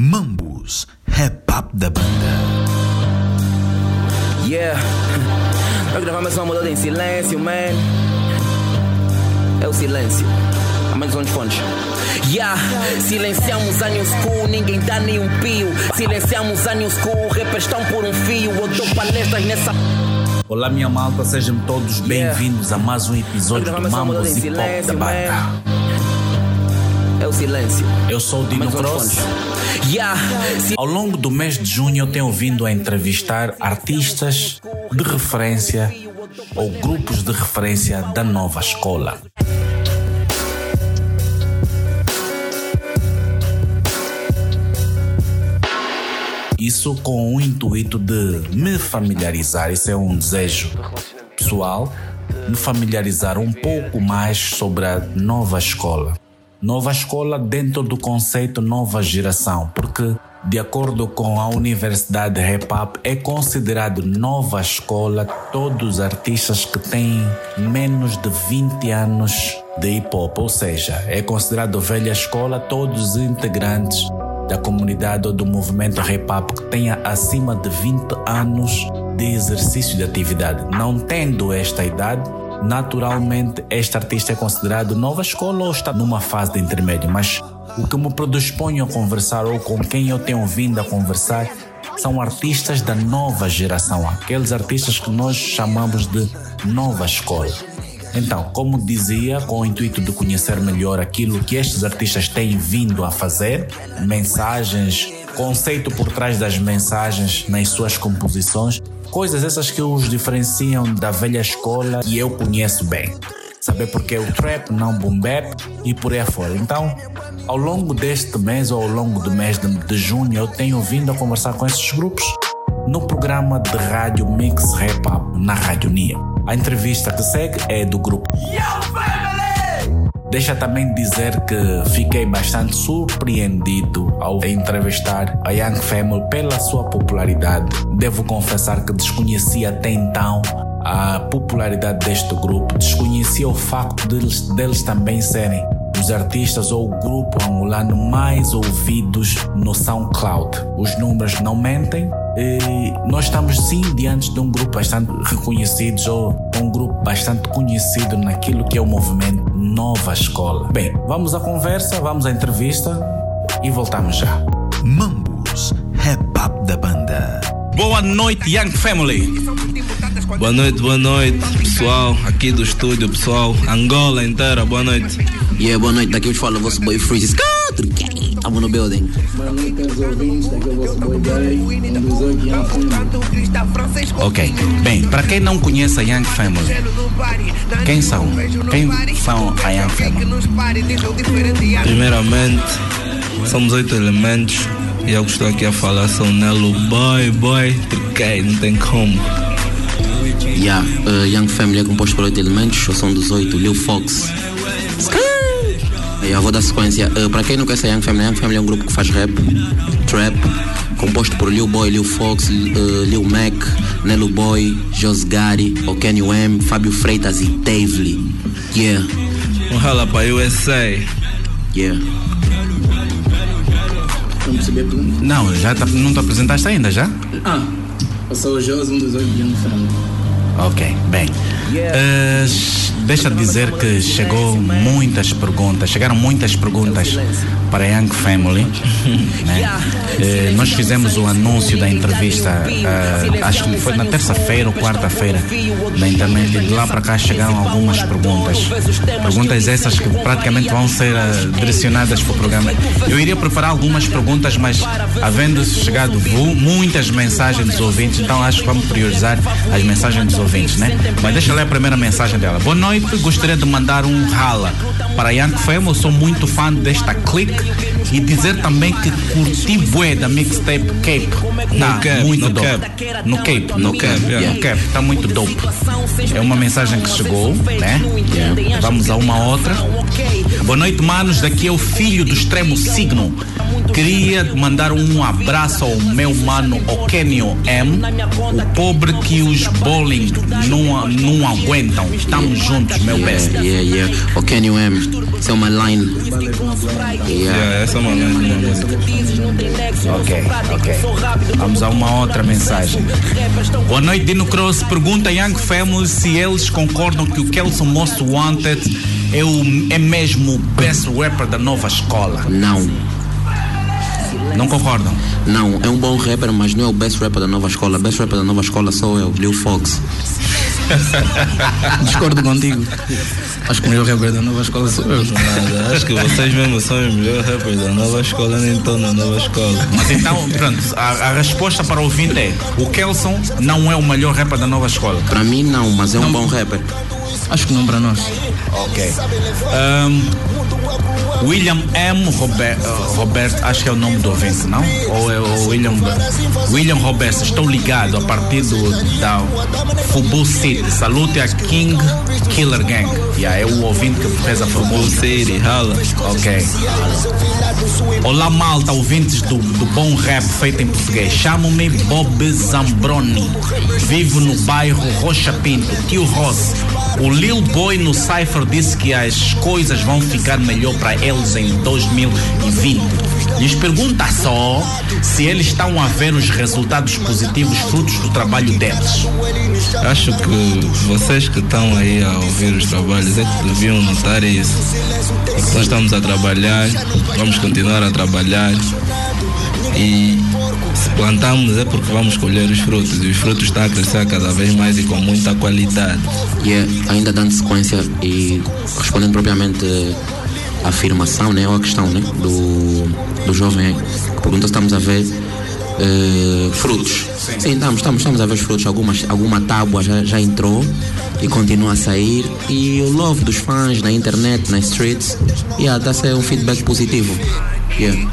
Mambus, rap up da banda. Yeah. Nós gravamos uma mudada em silêncio, man. É o silêncio. A menos uns fones. Yeah, silenciamos a new school, ninguém dá nem um pio. Silenciamos a new school, rappers estão por um fio. Eu dou palestras nessa. Olá, minha malta, sejam todos bem-vindos a mais um episódio do Mambos e Pop da banda. É o silêncio. Eu sou o Dino Cross. Yeah. Ao longo do mês de junho, eu tenho vindo a entrevistar artistas de referência ou grupos de referência da nova escola. Isso com o intuito de me familiarizar, isso é um desejo pessoal, me familiarizar um pouco mais sobre a nova escola. Nova escola dentro do conceito nova geração, porque de acordo com a Universidade Hop é considerado nova escola todos os artistas que têm menos de 20 anos de hip hop, ou seja, é considerado velha escola todos os integrantes da comunidade ou do movimento hop que tenha acima de 20 anos de exercício de atividade. Não tendo esta idade, naturalmente este artista é considerado nova escola ou está numa fase de intermédio, mas o que me predisponho a conversar ou com quem eu tenho vindo a conversar são artistas da nova geração, aqueles artistas que nós chamamos de nova escola. Então, como dizia, com o intuito de conhecer melhor aquilo que estes artistas têm vindo a fazer, mensagens, conceito por trás das mensagens nas suas composições, coisas essas que os diferenciam da velha escola e eu conheço bem. Saber porque é o trap, não boom bap e por aí afora. Então, ao longo deste mês ou ao longo do mês de, junho, eu tenho vindo a conversar com esses grupos no programa de rádio Mix Rap Up na Rádio Nia. A entrevista que segue é do grupo. Deixa também dizer que fiquei bastante surpreendido ao entrevistar a Young Family pela sua popularidade. Devo confessar que desconhecia até então a popularidade deste grupo, desconhecia o facto deles, deles também serem os artistas ou o grupo angolano mais ouvidos no SoundCloud. Os números não mentem. E nós estamos sim diante de um grupo bastante reconhecido ou um grupo bastante conhecido naquilo que é o movimento Nova Escola. Bem, vamos à conversa, vamos à entrevista e voltamos já. Mambus, rap up da banda. Boa noite, Young Family. Boa noite, boa noite, pessoal, aqui do estúdio, pessoal, Angola inteira, boa noite. E yeah, boa noite, daqui eu falo o vosso boy Freeze. Estamos no building. Boa noite aos ouvintes, daqui é vosso boy. Ok, bem, para quem não conhece a Young Family, quem são? Quem são a Young Family? Primeiramente, somos oito elementos e eu que estou aqui a falar sou Nelo Boy, Boy, porque não tem como. Yeah, uh, Young Family é composto por oito elementos, dos oito, Lil Fox. Eu vou dar sequência. Uh, para quem não conhece a Young Family, Young Family é um grupo que faz rap, trap, composto por Lil Boy, Lil Fox, uh, Lil Mac, Nelo Boy, Josgari, Okenny M, Fábio Freitas e Dave Lee. Yeah, Um rala para USA. yeah. Não percebi a pergunta? Não, já tá- não te apresentaste ainda, já? Ah, eu sou o Josi, um dos oito Family. Ok, bem. Eh, deixa dizer que chegou muitas perguntas, chegaram muitas perguntas para a Young Family. né? Eh, nós fizemos o anúncio da entrevista, eh, acho que foi na terça-feira ou quarta-feira, na internet, e de lá para cá chegaram algumas perguntas. Perguntas essas que praticamente vão ser eh, direcionadas para o programa. Eu iria preparar algumas perguntas, mas havendo chegado muitas mensagens dos ouvintes, então acho que vamos priorizar as mensagens dos ouvintes, né? Mas deixa eu ler a primeira mensagem dela. Boa noite, gostaria de mandar um rala para Young Fame, eu sou muito fã desta clique e dizer também que curti bué da mixtape Cape. Tá No Cap, muito no dope. Cap. No Cape, no No Cap, Cap, yeah. no Cap, tá muito dope. É uma mensagem que chegou, né? Vamos a uma outra. Boa noite, manos. Daqui é o filho do extremo signo. Queria mandar um abraço ao meu mano Okenio M, o pobre que os bowling não, não aguentam. Estamos juntos, meu best. Yeah, yeah. O Kenny M. Isso é uma line. Yeah. Essa é uma line. Ok, ok. Vamos a uma outra mensagem. Boa noite, Dino Cross. Pergunta a Young Family se eles concordam que o Kelson Most Wanted é, o, é mesmo o best rapper da nova escola. Não, Não concordam? não, é um bom rapper, mas não é o best rapper da nova escola. Best rapper da nova escola sou eu, Lil Fox. Discordo contigo. Acho que o melhor rapper da nova escola sou eu. Nada, acho que vocês mesmo são os melhores rappers da nova escola, nem estão na nova escola. Mas então, pronto, a, a resposta para o ouvinte é: o Kelson não é o melhor rapper da nova escola. Pra mim não, mas é um bom rapper. Acho que não para nós. Ok. Ahm, William M. Robert, uh, Roberto, acho que é o nome do ouvinte, não? Ou é o William William Roberto, estou ligado a partir do, da Fubu City. Salute a King Killer Gang. Yeah, é o ouvinte que fez a Fubu City, rala. Ok. Olá, malta, ouvintes do, do bom rap feito em português. Chamo-me Bob Zambroni. Vivo no bairro Rocha Pinto, Tio Ross. O Lil Boy no Cypher disse que as coisas vão ficar melhor para eles em 2020. Lhes pergunta só se eles estão a ver os resultados positivos frutos do trabalho deles. Acho que vocês que estão aí a ouvir os trabalhos é que deviam notar isso. Nós estamos a trabalhar, vamos continuar a trabalhar e se plantamos é porque vamos colher os frutos e os frutos estão a crescer cada vez mais e com muita qualidade. E é, ainda dando sequência e respondendo propriamente a afirmação, né, ou a questão né, do, do jovem que pergunta se estamos a ver eh, frutos. Sim, estamos, estamos, estamos a ver os frutos. Algumas, alguma tábua já, já entrou e continua a sair. E o love dos fãs na internet, nas streets, yeah, está a ser um feedback positivo. Yeah.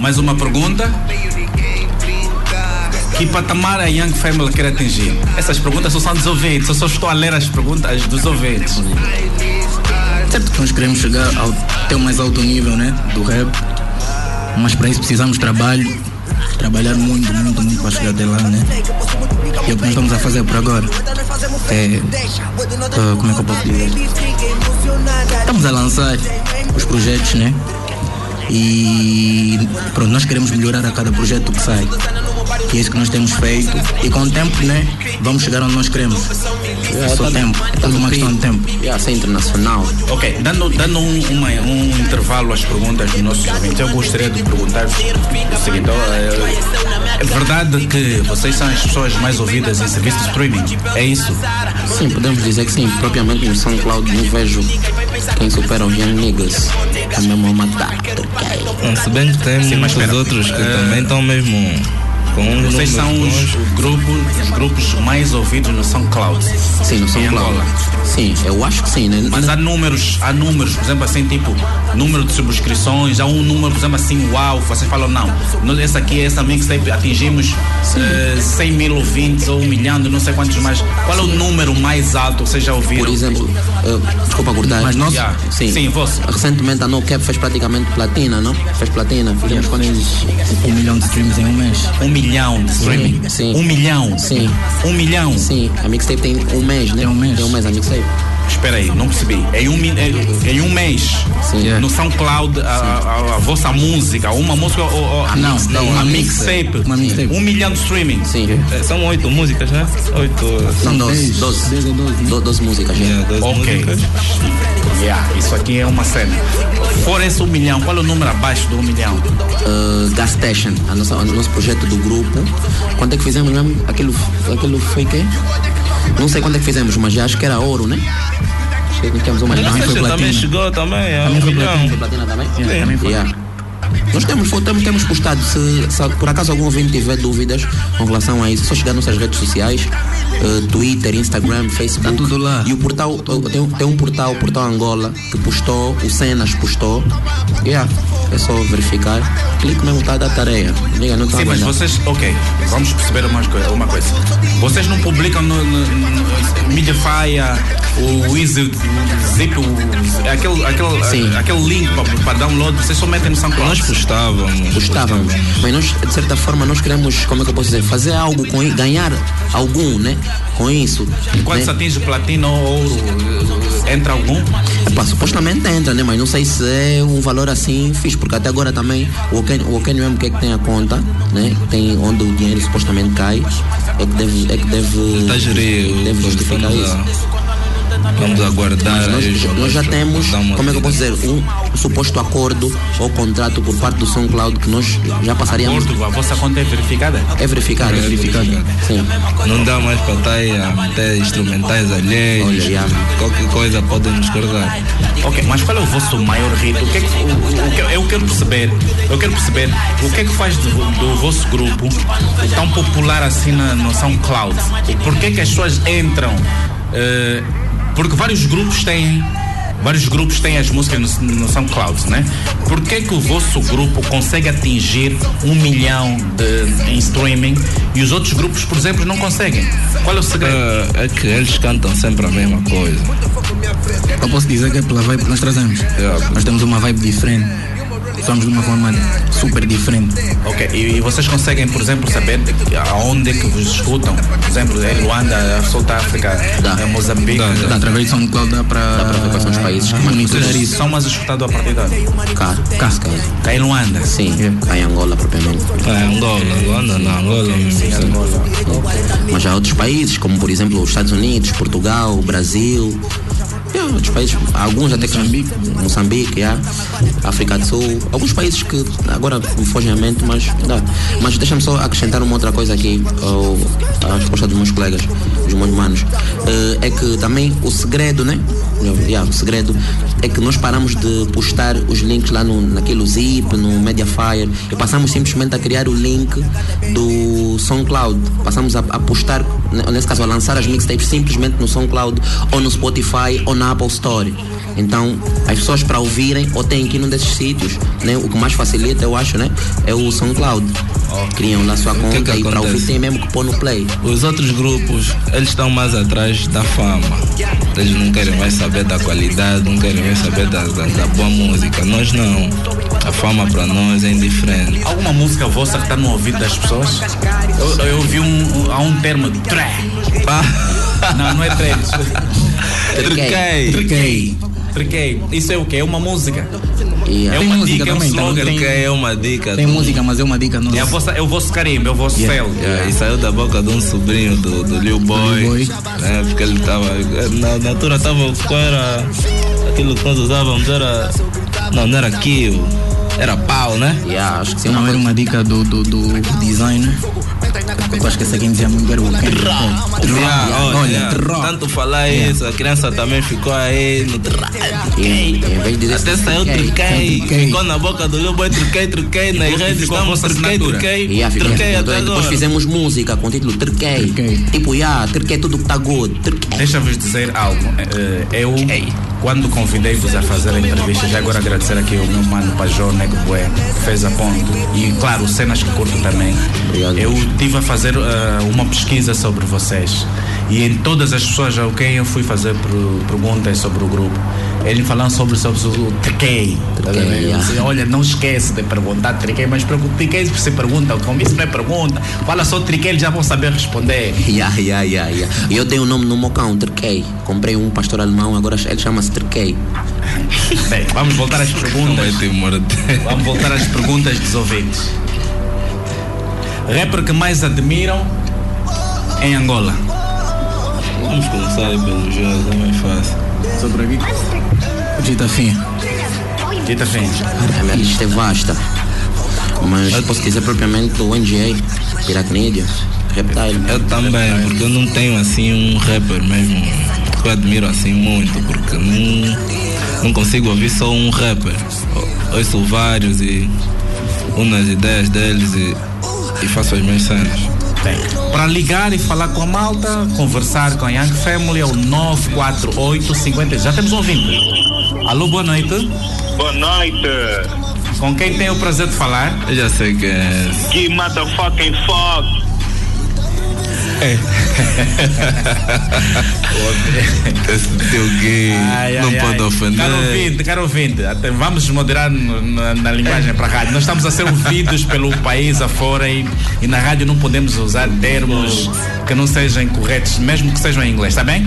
Mais uma pergunta. Que patamar a Young Family quer atingir? Essas perguntas são dos ouvintes, eu só estou a ler as perguntas dos ouvintes. Certo que nós queremos chegar ao o mais alto nível, né? Do rap. Mas para isso precisamos de trabalho. Trabalhar muito, muito, muito para chegar até lá, né? E é o que nós estamos a fazer por agora. É. ah, como é que eu posso dizer? Estamos a lançar os projetos, né? E pronto, nós queremos melhorar a cada projeto que sai. E é isso que nós temos feito. E com o tempo, né? Vamos chegar onde nós queremos. É só tempo. É tudo uma questão de tempo. Yeah, ser internacional. Ok, dando, dando um, uma- um intervalo às perguntas dos nossos ouvintes, eu gostaria de perguntar-vos o seguinte: ó, é, é verdade que vocês são as pessoas mais ouvidas em serviço de streaming? É isso? Sim, podemos dizer que sim. Propriamente no SoundCloud não vejo quem supera os Young Niggas. É mesmo a matar. ok? Não, Se bem que tem Sim, mas muitos espera. outros que Eh, também estão mesmo com Vocês são os bons. grupos, os grupos mais ouvidos no SoundCloud. Sim, no SoundCloud. Sim, eu acho que sim, né? Mas há números, há números, por exemplo, assim, tipo, número de subscrições, há um número, por exemplo, assim, uau, vocês falam, não, essa aqui, essa mixtape, atingimos eh, 100 mil ouvintes ou um milhão, não sei quantos mais. Qual é o número mais alto que vocês já ouviram? Por exemplo, eh, desculpa cortar. Mas nós- Yeah. Sim. Sim, vosso. Recentemente a No Cap fez praticamente platina, não? Fez platina. Fizemos quantos? Um milhão de streams em um mês. Um milhão de streaming. sim. Um milhão. Sim. Um milhão. Sim, a mixtape tem um mês, né? Tem um mês. Tem um mês a mixtape. Espera aí, não percebi. Em um, em em um mês, Sim. no SoundCloud, a, a- a vossa música, uma música, ou, ou- A Não, mixtape. não, uma a mixtape, Uma mixtape. um milhão de streaming. Sim. É, São oito músicas, né? Oito. Não, 12. dez. 12. Dez ou doze, né? Do- 12 músicas, já. Yeah, doze Ok. músicas. Yeah, isso aqui é uma cena. Fora esse um milhão, qual é o número abaixo do um milhão? Uh, Gas Station, a nossa, o nosso projeto do grupo. Quanto é que fizemos mesmo? Aquilo, aquilo foi quê? Não sei quanto é que fizemos, mas já acho que era ouro, né? Acho que tínhamos uma Também foi também platina. chegou também, é um Também milhão. Foi platina também? Yeah, também foi. Yeah. Nós temos, temos, temos postado, se, se por acaso algum ouvinte tiver dúvidas com relação a isso, só chegar nas nossas redes sociais, eh, Twitter, Instagram, Facebook. Tá tudo lá. E o portal, eh, tem, um- tem um portal, o Portal Angola, que postou, o Cenas postou. Yeah, é só verificar. Clique mesmo, tá da tarefa. Liga, não tá Sim, mas vocês, ok, vamos perceber uma coisa. Uma coisa. Vocês não publicam no, no- no- Mediafire, o Easy, o Zip, o, aquele, aquele, Sim. aquele link para download, vocês só metem no SoundCloud. Nós postávamos. Gostávamos. Mas nós, de certa forma, nós queremos, como é que eu posso dizer, fazer algo com isso, ganhar algum, né? Com isso. Quando né? se atinge platino ou ouro, entra algum? Epá, supostamente entra, né? Mas não sei se é um valor assim fixe, porque até agora também o Oken, o Oken mesmo que é que tem a conta, né? Tem onde o dinheiro supostamente cai, é que deve, é que deve, a gerir. deve justificar isso. Vamos aguardar. Nós, nós já temos, como é que eu posso dizer, um suposto acordo ou contrato por parte do SoundCloud que nós já passaríamos. Porto, a vossa conta é verificada? É verificado, é verificado. Sim. Não dá mais para estar aí a meter instrumentais alheios. Olha, já. Qualquer coisa podem nos cortar. Ok, mas qual é o vosso maior hit? O que é que, o, o que- eu quero perceber, eu quero perceber o que é que faz do, do vosso grupo tão popular assim na, no SoundCloud? Por que é que as pessoas entram? eh, porque vários grupos têm vários grupos têm as músicas no, no SoundCloud, né? Por que é que o vosso grupo consegue atingir um milhão de, em streaming e os outros grupos, por exemplo, não conseguem? Qual é o segredo? É, é que eles cantam sempre a mesma coisa. Eu posso dizer que é pela vibe que nós trazemos. Yeah. Nós temos uma vibe diferente. Somos de uma forma super diferente. Ok, e, e vocês conseguem, por exemplo, saber de- aonde é que vos escutam? Por exemplo, é Luanda, Sul da África, Dá. é Moçambique. Dá, dá. Dá, através de SoundCloud dá para Ah. dá para ver quais são os países que monitorar Vocês isso. são mais escutados a partir de Cá, casca. Cá em Luanda. Sim, cá em Angola propriamente. É Angola, Luanda não, Angola mesmo. Mas há outros países, como por exemplo os Estados Unidos, Portugal, Brasil. Outros países, alguns até que Moçambique, yeah, África do Sul, alguns países que agora fogem à mente, mas dá. Mas deixa-me só acrescentar uma outra coisa aqui ao, à resposta dos meus colegas, dos meus manos. Eh, é que também o segredo, né? Yeah, o segredo é que nós paramos de postar os links lá no, naquele Zip, no Mediafire, e passamos simplesmente a criar o link do SoundCloud. Passamos a, a postar, ne- nesse caso, a lançar as mixtapes simplesmente no SoundCloud, ou no Spotify, ou na Apple Store. Então, as pessoas para ouvirem, ou têm que ir num desses sítios, né? o que mais facilita, eu acho, né? é o SoundCloud. Criam lá sua que conta que e para ouvir tem mesmo que pôr no play. Os outros grupos, eles estão mais atrás da fama. Eles não querem mais saber da qualidade, não querem mais saber da, da, da boa música. Nós não. A fama para nós é indiferente. Alguma música vossa que está no ouvido das pessoas? Eu, eu ouvi um, há um termo, tré. Não, não é tré. Truquei. Truquei. Trequei. Isso é o quê? É uma música. Yeah. É Tem uma música dica, é um também, então slogan. tem- é uma dica. Tem do- música, mas é uma dica nossa. É, a vossa, é o vosso carimbo, é o vosso selo. Yeah, e saiu da boca de um sobrinho do, do Lil Boy. Lil Boy. né, porque ele estava. Na, na altura estava. Qual era. Aquilo que nós usávamos era. Não, não era kill. Era pau, né? Yeah, acho que sim. Não, Uma era uma dica do, do, do designer. Eu acho que essa quem dizia muito era o olha, tanto falar isso, a criança também ficou aí no vez de dizer Até saiu truquei, truquei, truquei. ficou na boca do Boy, truquei, truquei, nas ficou- redes estamos truquei, truquei, truquei até depois agora. fizemos música com o título. Terquei. Tipo, yeah, Terquei tudo que tá good. Deixa-vos dizer algo. eh, Eu, quando convidei-vos a fazer a entrevista, já agora agradecer aqui ao meu mano Pajó Nego Bué, que fez a ponte. E, claro, cenas que curto também. Obrigado. Eu estive a fazer eh, uma pesquisa sobre vocês. E em todas as pessoas a quem eu fui fazer per- perguntas sobre o grupo, eles falam sobre, sobre o Triquei. Tá? Triquei, Olha, não esquece de perguntar Triquei, mas Triquei se você pergunta, como isso não é pergunta, fala só Triquei, eles já vão saber responder. Yeah, yeah, yeah, yeah. E eu tenho o nome no Mocão, Terquei. Comprei um pastor alemão, agora ele chama-se Terquei. Bem, vamos voltar às perguntas. Vamos voltar às perguntas dos ouvintes. Rapper que mais admiram em Angola. Vamos começar aí pelo jogo, é mais fácil. Sobre aqui. Dita fim. Dita Fins. A minha lista é vasta. Mas posso dizer propriamente o NGA, Piracnídeo, Reptile. Eu também, porque eu não tenho assim um rapper mesmo que eu admiro assim muito, porque não, não consigo ouvir só um rapper. Eu Ouço vários e uno as ideias deles e, e faço as minhas cenas. Bem, para ligar e falar com a malta, conversar com a Young Family é o 948 50. Já temos um ouvinte. Alô, boa noite. Boa noite. Com quem tem o prazer de falar? Eu já sei que é. Que motherfucking fuck. É. Esse teu gay Ai, não ai, pode ai. ofender. Caro ouvinte, caro ouvinte, até vamos moderar no- na, na linguagem para a rádio. Nós estamos a ser ouvidos pelo país afora e, e na rádio não podemos usar termos que não sejam corretos, mesmo que sejam em inglês, está bem?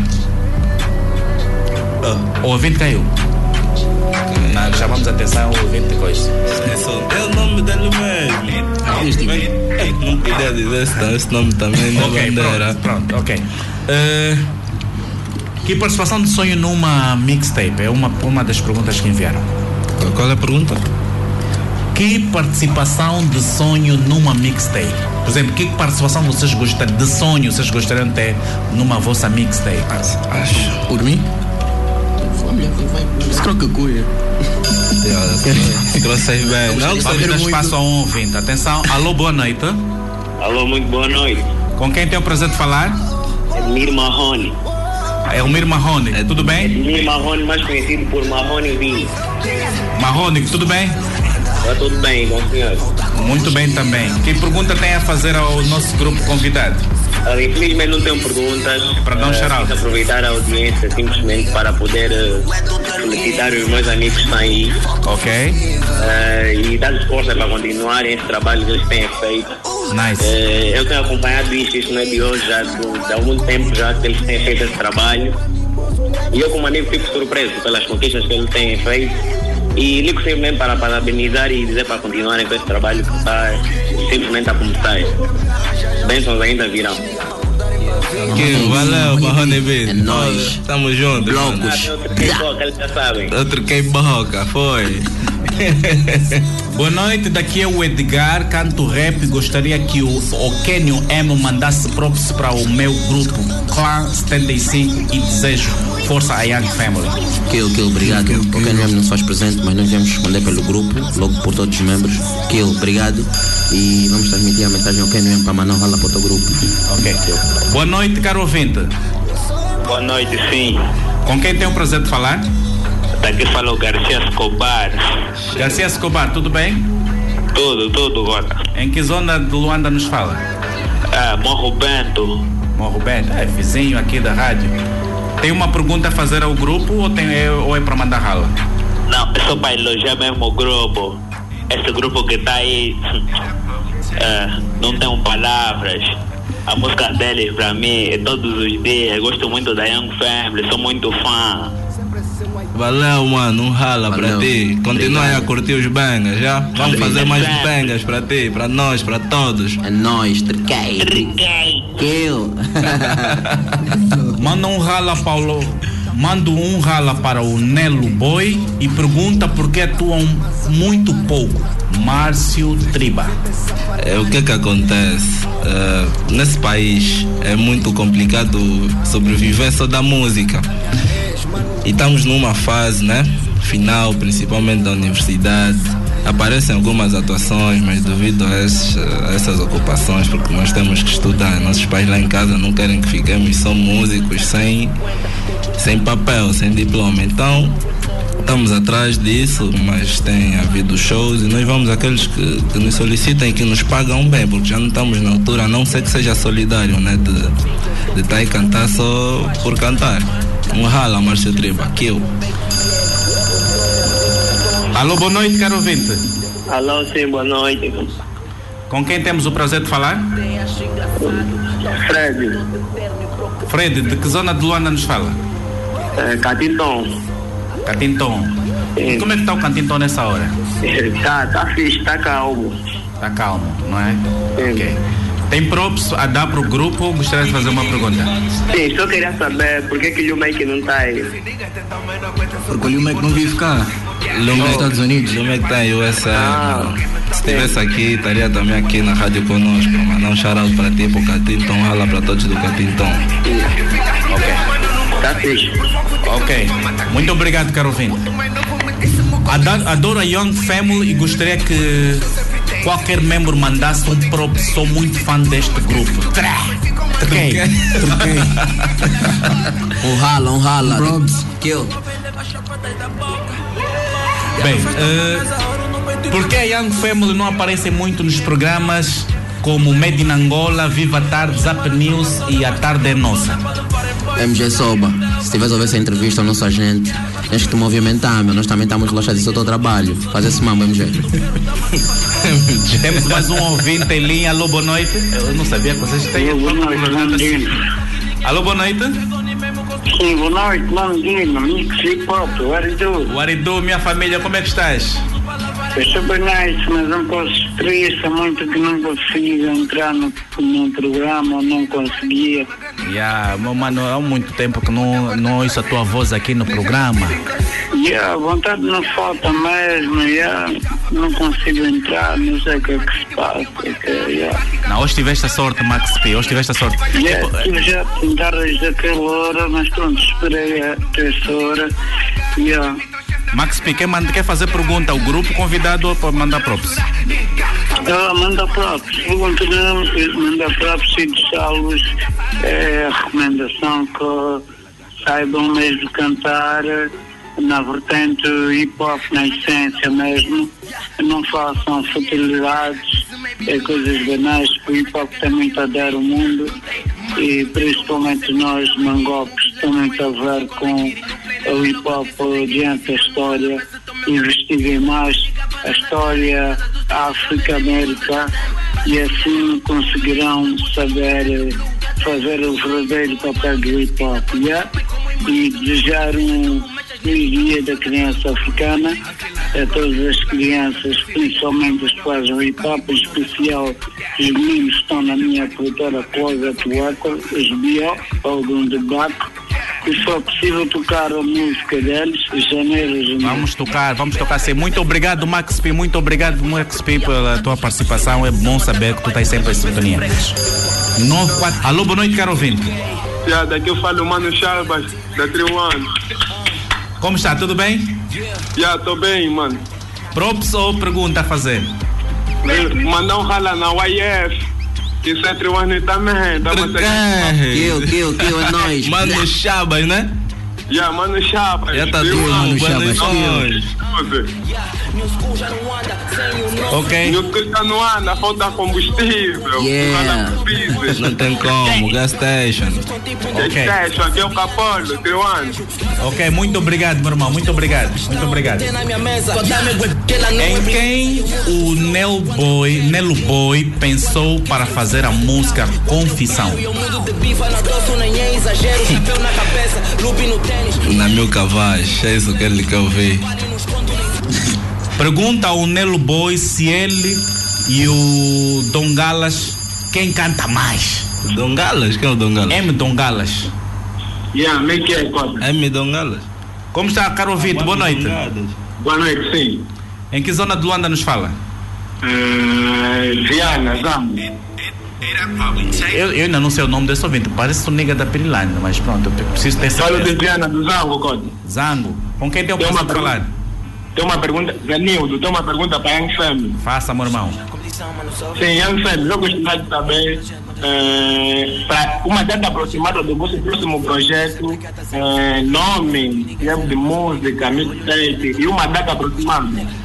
O ouvinte caiu. Não, chamamos a atenção ao ouvinte de coisa. É é o nome dele mesmo. Este É, Não podia dizer esse, esse nome também da Ok, bandeira. pronto, pronto, ok. Eh, que participação de sonho numa mixtape? É uma, uma das perguntas que enviaram. Qual- é a pergunta? Que participação de sonho numa mixtape? Por exemplo, que participação vocês gostariam de sonho vocês gostariam de ter numa vossa mixtape? Acho. Por mim? Se troca cuia. Trouxes bem. Não, dar muito. espaço a um ouvinte. Atenção, alô, boa noite. Alô, muito boa noite. Com quem tem o prazer de falar? Edmir Marrone. Elmir Marrone, tudo bem? Edmir Marrone, mais conhecido por Marrone Vinho. Marrone, tudo bem? Está tudo bem com o senhor? Muito bem também. Que pergunta tem a fazer ao nosso grupo convidado? Infelizmente não tenho perguntas. Para dar um quis aproveitar a audiência simplesmente para poder ah, felicitar os meus amigos que estão aí Ok? ah, e dar força para continuarem esse trabalho que eles têm feito. Nice. Eh, eu tenho acompanhado isto, isso não é de hoje, já do- de, algum tempo já que eles têm feito esse trabalho. E eu, como amigo, fico surpreso pelas conquistas que eles têm feito. E ligo simplesmente para parabenizar e dizer para continuarem com esse trabalho que está simplesmente a começar. Bênçãos ainda virão. Que valeu, Barrone B. É nóis. Tamo junto. Blocos. mano. Eu troquei boca, eles já sabem. Eu troquei boca, foi. Boa noite, daqui é o Edgar, canto rap. Gostaria que o, o Kenio M mandasse props para o meu grupo Clã 75 e desejo força a Young Family. Kill, Kill, obrigado. O Ken mesmo não se faz presente, mas nós viemos responder pelo grupo, logo por todos os membros. Kill, obrigado. E vamos transmitir a mensagem ao Ken mesmo para mandar rala para o teu grupo. Ok. Boa noite, caro ouvinte. Boa noite, sim. Com quem tem o prazer de falar? Daqui fala o Garcia Escobar. Garcia Escobar, tudo bem? Tudo, tudo, Gota. Em que zona de Luanda nos fala? Ah, Morro Bento. Morro Bento, é vizinho aqui da rádio. Tem uma pergunta a fazer ao grupo ou, tem, é, ou é para mandar rala? Não, é só para elogiar mesmo o grupo. Esse grupo que tá aí, é, não tenho palavras. A música deles para mim é todos os dias. Eu gosto muito da Young Family, sou muito fã. Valeu, mano. Um rala pra ti. Continue a curtir os bangers, já? Vamos fazer mais bangers pra ti, pra nós, pra todos. É nóis, triquei. Kill. Manda um rala, Paulo. Manda um rala para o Nelo Boy e pergunta por que atuam muito pouco. Márcio Triba. É, o que que acontece? É, nesse país é muito complicado sobreviver só da música. E estamos numa fase, né? Final, principalmente da universidade. Aparecem algumas atuações, mas devido a, esses- essas ocupações, porque nós temos que estudar. Nossos pais lá em casa não querem que fiquemos só músicos sem, sem papel, sem diploma. Então, Estamos atrás disso, mas tem havido shows e nós vamos àqueles que, que nos solicitam e que nos pagam bem, porque já não estamos na altura, a não ser que seja solidário, né? De estar tá aí cantar só por cantar. Um rala, Márcio Triba, kill. Alô, boa noite, caro ouvinte. Alô, sim, boa noite. Com quem temos o prazer de falar? Fred, Fred, de que zona de Luanda nos fala? é, Catiton. Catinton. E como é que está o Catinton nessa hora? Tá, tá fixe, tá calmo. Está calmo, não é? Sim. Ok. Tem props a dar para o grupo? Gostaria de fazer uma pergunta. Sim, só queria saber por que que o Make não tá aí. Porque o Lil Mac não vive cá. Lume, Nos Estados Unidos. Lume que está em USA, Ah. Se estivesse aqui, estaria também aqui na rádio conosco, mandar um shout para ti, pro Catinton, rala para todos do Catinton. Tá fixe. Ok. Muito obrigado, caro ouvinte. Adoro a Young Family e gostaria que qualquer membro mandasse um prop. Sou muito fã deste grupo. Trá! Troquei. Troquei. Um rala, um rala. Kill. Bem, eh, por que a Young Family não aparece muito nos programas como Made in Angola, Viva a Tarde, Zap News e A Tarde é Nossa. MG Soba, se estiveres a ouvir essa entrevista ao nosso agente, tens que te movimentar, meu. Nós também estamos relaxados, isso é o teu trabalho. Faz esse mambo, MG. Temos mais um ouvinte em linha. Alô, boa noite. Eu não sabia que vocês têm. Boa noite. Alô, boa noite. Sim, boa noite, Landino. Mix Hip Hop, what is do? Aridu, minha família, como é que estás? Eu sou bem nice, mas não posso triste muito que não consigo entrar no, no programa, não conseguia. Yeah, meu mano, há muito tempo que não, não ouço a tua voz aqui no programa. A vontade não falta mesmo, yeah. não consigo entrar, não sei o que é que se passa. Que, yeah. Não, hoje tiveste a sorte, Max P, hoje tiveste a sorte. Yeah, tive já a tentar desde aquela hora, mas pronto, esperei até essa hora. Yeah. Max P, quer, manda, quer fazer pergunta ao grupo convidado ou para mandar props? Ah, manda props. Pergunta não, manda props e deixá-los é a recomendação que saibam mesmo cantar na vertente hip hop, na essência mesmo. Não façam futilidades, é, coisas banais, porque o hip hop tem muito a dar ao mundo e principalmente nós, mangopes, tem muito a ver com o hip hop diante da história, investiguem mais a história África-América e assim conseguirão saber fazer o verdadeiro papel do hip hop. Yeah? E desejar um feliz dia da criança africana a todas as crianças, principalmente as que fazem hip hop, em especial os meninos que estão na minha produtora Closet Record, os Bio, ou do Baco e se for possível tocar a música deles, janeiro, janeiro. Vamos tocar, vamos tocar sim. Muito obrigado, Max P. Muito obrigado, Max P, pela tua participação. É bom saber que tu estás sempre em sintonia. 94. Alô, boa noite, caro ouvinte. Yeah, daqui eu falo Mano Chavas, da Triwan. Como está? Tudo bem? Já, tô bem, mano. Props ou pergunta a fazer? Mandar um rala na YF. Que isso é Triwan também. Dá uma Kill, kill, kill, é nóis. Mano Chabas, né? Já, Mano Chavas. Já tá tudo, Mano Chavas, Ok. Meu que já não anda, falta combustível. Yeah. Não tem como, gas station. Ok. Station, aqui é o Capolo, Triwan. Ok, muito obrigado, meu irmão. Muito obrigado. Muito obrigado. Em quem o Nelo Boy, Nelo Boy pensou para fazer a música Confissão? Na meu cavalo, é isso que ele quer ouvir. Pergunta ao Nelo Boy se ele e o Dom Galas quem canta mais. Dom Galas? Quem é o Dom Galas? M. Dom Galas. Yeah, me que é. M. Dom Galas? Como está, caro ouvinte? Boa noite. Boa noite, sim. Em que zona de Luanda nos fala? Uh, Viana, vamos. Eu, eu ainda não sei o nome desse ouvinte. Parece o nega da Perilândia, mas pronto, eu preciso ter Falo de certeza. Viana do Zango, Cota. Zango. Com quem tem o prazer de falar? Tem uma pergunta, Zanildo, tem uma pergunta para Young Family. Faça, meu irmão. Sim, Young Family, eu gostaria de saber eh, para uma data aproximada do vosso próximo projeto, eh, nome, tempo de música, mixtape e uma data aproximada.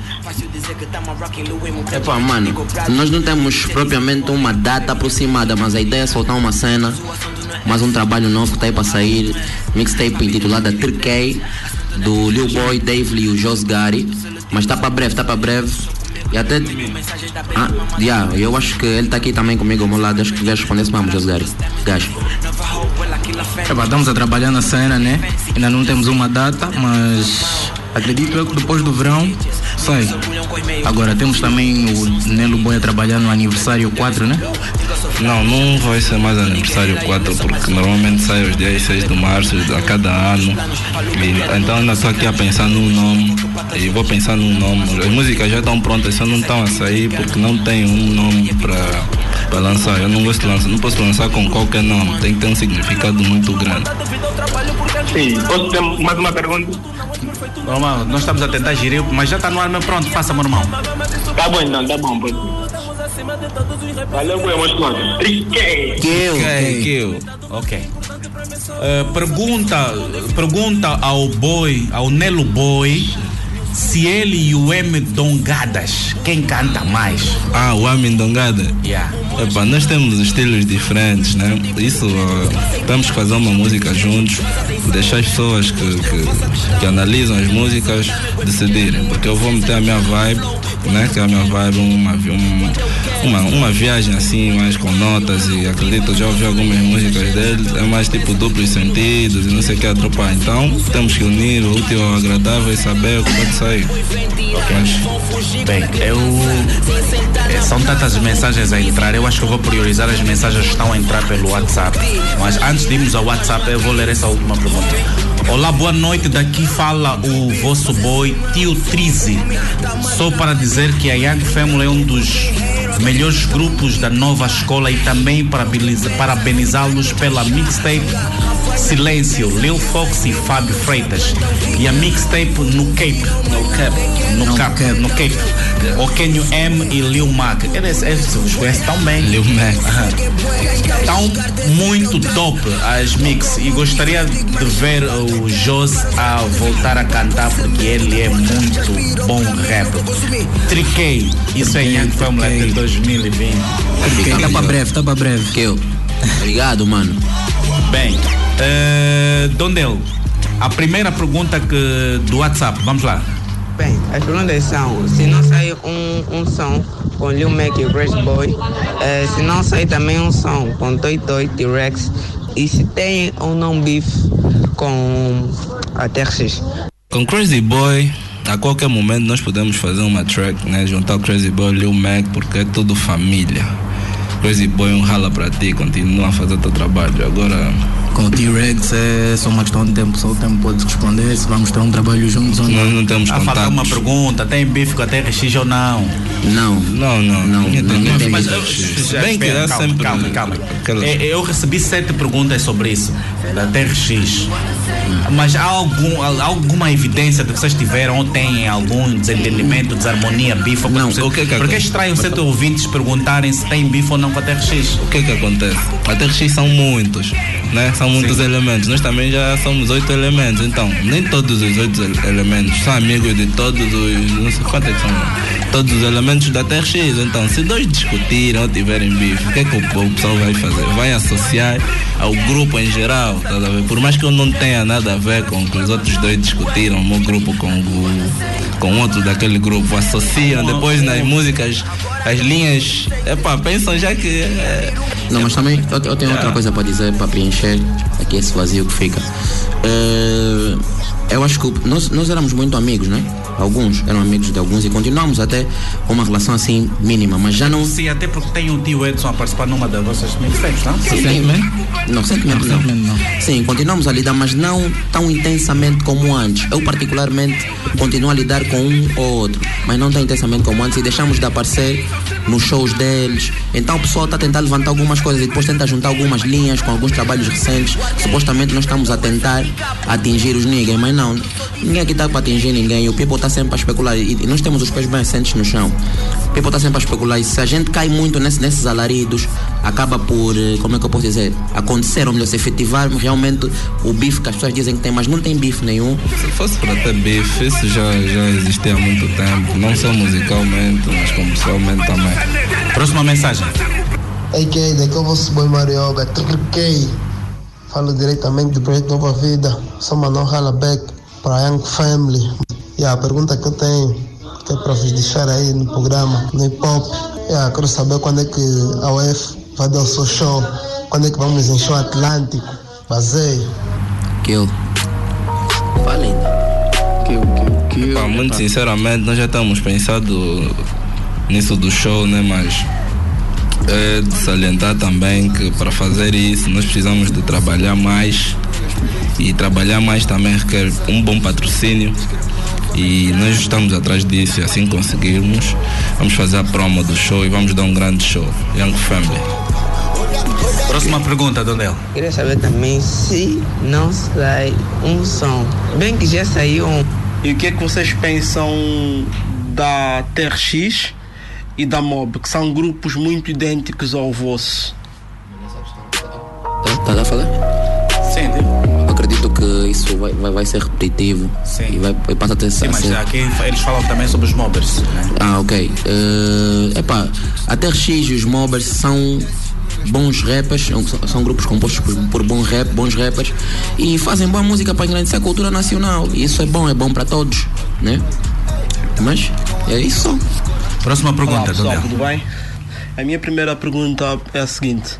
Epá, mano, nós não temos propriamente uma data aproximada, mas a ideia é soltar uma cena, mais um trabalho novo que tá aí para sair, mixtape intitulada 3K, do Lil Boy, Dave Lee e o Jos Gary, mas tá para breve, tá para breve. E até. Ah, yeah, eu acho que ele tá aqui também comigo ao meu lado, acho que vai responder esse mesmo, Jos Gary. Gajo. Epá, estamos a trabalhar na cena, né? Ainda não temos uma data, mas acredito eu que depois do verão sai. Agora temos também o Nelo Boy a trabalhar no aniversário 4, né? Não, não vai ser mais aniversário 4, porque normalmente sai os dias 6 de março a cada ano. E, então ainda estou aqui a pensar num nome. E vou pensar num nome. As músicas já estão prontas, só não estão a sair porque não tem um nome para para lançar. Eu não gosto de lançar, não posso lançar com qualquer nome, tem que ter um significado muito grande. Sim, posso ter mais uma pergunta? Irmão, nós estamos a tentar gerir, mas já está no ar, mas pronto, faça, meu irmão. Tá bom então, tá bom. Pode. Valeu, meu irmão. 3K. Kill. Ok. Eh, pergunta, pergunta ao boy, ao Nelo Boy, se ele e o M Dongadas, quem canta mais? Ah, o Amin Dongada. Yeah. Epa, nós temos estilos diferentes, né? Isso, uh, temos que fazer uma música juntos, deixar as pessoas que, que, que analisam as músicas decidirem, porque eu vou meter a minha vibe, né? Que é a minha vibe, uma, um, uma, uma viagem assim, mais com notas e acredito, já ouvi algumas músicas dele, é mais tipo duplos sentidos e não sei o que atropar. Então, temos que unir o útil ao agradável e saber o que pode sair. Bem, eu. eh, São tantas mensagens a entrar, eu acho que vou priorizar as mensagens que estão a entrar pelo WhatsApp. Mas antes de irmos ao WhatsApp, eu vou ler essa última pergunta. Olá, boa noite. Daqui fala o vosso boy, tio Trizi. Só para dizer que a Young Family é um dos melhores grupos da nova escola e também parabenizá-los pela mixtape Silêncio, Lil Fox e Fábio Freitas. E a mixtape no Cape. No Cape. No Cape. No Cape. O Kenyo M e Lil Mac. Eles, eles os conhecem tão bem. Lil Mac. Estão muito top as mix e gostaria de ver o Jos a voltar a cantar porque ele é muito bom rap. Triquei, isso é Young Family de 2020. Tá para breve, tá para breve. Que eu. Obrigado, mano. Bem, eh, Dondel, a primeira pergunta que, do WhatsApp, vamos lá. Bem, as perguntas são: se não sair um, um som com Lil Mac e Grace Boy, eh, se não sair também um som com Toy Toy T-Rex, e se tem ou não beef com a TRX. Com Crazy Boy, a qualquer momento nós podemos fazer uma track, né? Juntar o Crazy Boy e Lil Mac, porque é tudo família. Crazy Boy um rala para ti, continua a fazer teu trabalho. Agora. Com o T-Rex é só uma questão de tempo, só o tempo pode responder se vamos ter um trabalho juntos ou não. Nós não temos A faltar uma pergunta: tem bife com a TRX ou não? Não. Não, não. Não, Ninguém tem- Mas bem que calma, sempre calma, calma. Eh, Eu recebi sete perguntas sobre isso, da TRX. Mas há, algum, alguma evidência de que vocês tiveram ou têm algum desentendimento, desarmonia, coisa Não, o que é que Porque é estranho sete ouvintes perguntarem se tem bife ou não com a TRX. O que é que acontece? A TRX são muitos, né? São muitos elementos. Nós também já somos oito elementos. Então, nem todos os oito ele- elementos são amigos de todos os. Não sei quantos é são. Todos os elementos da TRX. Então, se dois discutirem ou tiverem bife, o que é que o, pessoal vai fazer? Vai associar ao grupo em geral, tá? Por mais que eu não tenha nada a ver com que os outros dois discutiram, o meu grupo com o com outro daquele grupo, associam depois nas músicas, as linhas, epá, pensam já que é, Não, mas também eu, eu tenho outra coisa para dizer para preencher aqui esse vazio que fica. Eh, eu acho que nós, nós éramos muito amigos, né? Alguns eram amigos de alguns e continuamos até com uma relação assim mínima, mas já não. Sim, até porque tem o tio Edson a participar numa das vossas mixtapes, não? Recentemente? Não, recentemente não. Sim, continuamos a lidar, mas não tão intensamente como antes. Eu, particularmente, continuo a lidar com um ou outro, mas não tão intensamente como antes e deixamos de aparecer nos shows deles. Então o pessoal está a tentar levantar algumas coisas e depois tenta juntar algumas linhas com alguns trabalhos recentes. Supostamente nós estamos a tentar atingir os ninguém, mas não. Ninguém aqui está para atingir ninguém. O people está sempre a especular e e nós temos os pés bem assentes no chão. O people está sempre a especular e se a gente cai muito nesse- nesses alaridos, acaba por, eh, como é que eu posso dizer, acontecer, ou melhor, se efetivar realmente o bife que as pessoas dizem que tem, mas não tem bife nenhum. Se fosse para ter bife, isso já, já existia há muito tempo, não só musicalmente, mas comercialmente também. Próxima mensagem. AK, daqui eu vou subir Marioga, triquei. Falo diretamente do projeto Nova Vida. Sou Manuel Halabeck para Young Family. E a pergunta que eu tenho, que é para vos deixar aí no programa, no hip hop. Yeah, quero saber quando é que a UF vai dar o seu show. Quando é que vamos em show Atlântico. Vazei. Kill. Falem. Kill, kill, kill. Pá, muito sinceramente, nós já estamos pensando nisso do show, né? Mas é de salientar também que para fazer isso nós precisamos de trabalhar mais e trabalhar mais também requer um bom patrocínio e nós estamos atrás disso e assim conseguirmos vamos fazer a promo do show e vamos dar um grande show Young Family Próxima pergunta, Dondel. Queria saber também se não sai um som. Bem que já saiu um. E o que é que vocês pensam da TRX e da Mob, que são grupos muito idênticos ao vosso? Tá, tá a falar? Sim, Acredito porque isso vai, vai, vai ser repetitivo e vai, vai passar a ter Sim, mas ser- aqui eles falam também sobre os mobbers, né? Ah, ok. É epá, a TRX e os Mobbers são bons rappers, são, são grupos compostos por, por bons, rap, bons rappers e fazem boa música para engrandecer a cultura nacional. E isso é bom, é bom para todos, né? Mas é isso só. Próxima Olá pessoal, tudo bem? A minha primeira pergunta é a seguinte: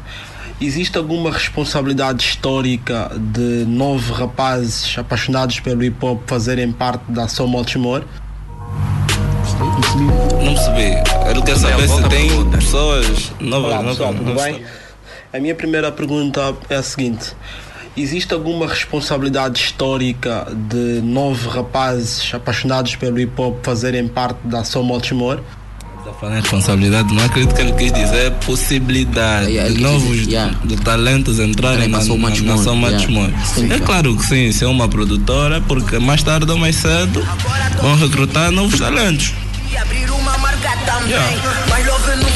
existe alguma responsabilidade histórica de nove rapazes apaixonados pelo hip hop fazerem parte da ação Baltimore? Não percebi. Ele quer saber se tem pessoas novas. Olá pessoal, tudo bem? A minha primeira pergunta é a seguinte: existe alguma responsabilidade histórica de nove rapazes apaixonados pelo hip hop fazerem parte da ação Baltimore? Está falando em responsabilidade, não acredito que ele quis dizer possibilidade Yeah, de novos dizer, yeah. de talentos entrarem na, na, na Matchmore, yeah. Matchmore. Sim, É yeah. claro que sim, se é uma produtora, porque mais tarde ou mais cedo vão recrutar novos talentos.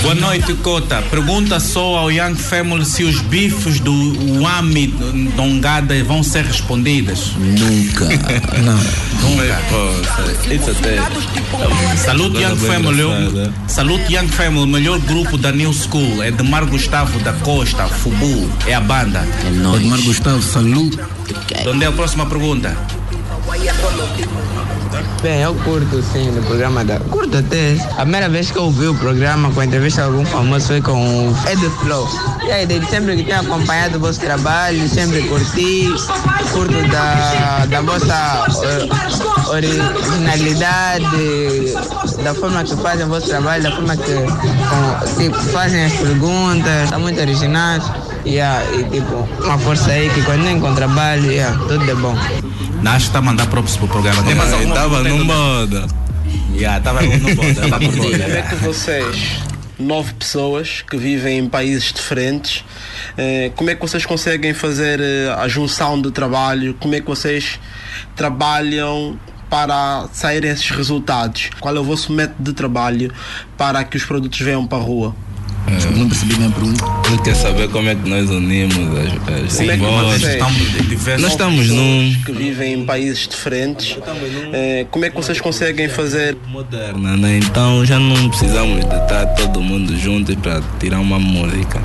Boa noite, Cota. Pergunta só ao Young Family se os bifes do Wami Dongada vão ser respondidas. Nunca. Não. Nunca. Isso até. Salute Coisa Young bem Family. engraçada. Salute Young Family, o melhor grupo da New School. É de Mar Gustavo da Costa, Fubu. É a banda. É nóis. Edmar Gustavo, saúde. Onde é a próxima pergunta? Bem, eu curto sim do programa da. Curto até. A primeira vez que eu ouvi o programa com a entrevista de algum famoso foi com o Ed Flow. E aí, desde sempre que tenho acompanhado o vosso trabalho, sempre curti. Curto da, da vossa eh, originalidade, da forma que fazem o vosso trabalho, da forma que com, tipo, fazem as perguntas, são muito originais. Yeah, e tipo, uma força aí que quando com trabalho, yeah, tudo é bom. Nash está a mandar props pro programa. Tem mais alguma Estava num moda. Yeah, estava no moda. no Como é que vocês, nove pessoas que vivem em países diferentes, eh, como é que vocês conseguem fazer eh, a junção de trabalho? Como é que vocês trabalham para saírem esses resultados? Qual é o vosso método de trabalho para que os produtos venham para a rua? Não percebi bem a pergunta. Ele quer saber como é que nós unimos as, as Como é que vozes. vocês, Nós estamos num. que vivem em países diferentes, eh, como é que vocês conseguem fazer moderna, né? Então já não precisamos de estar todo mundo juntos para tirar uma música.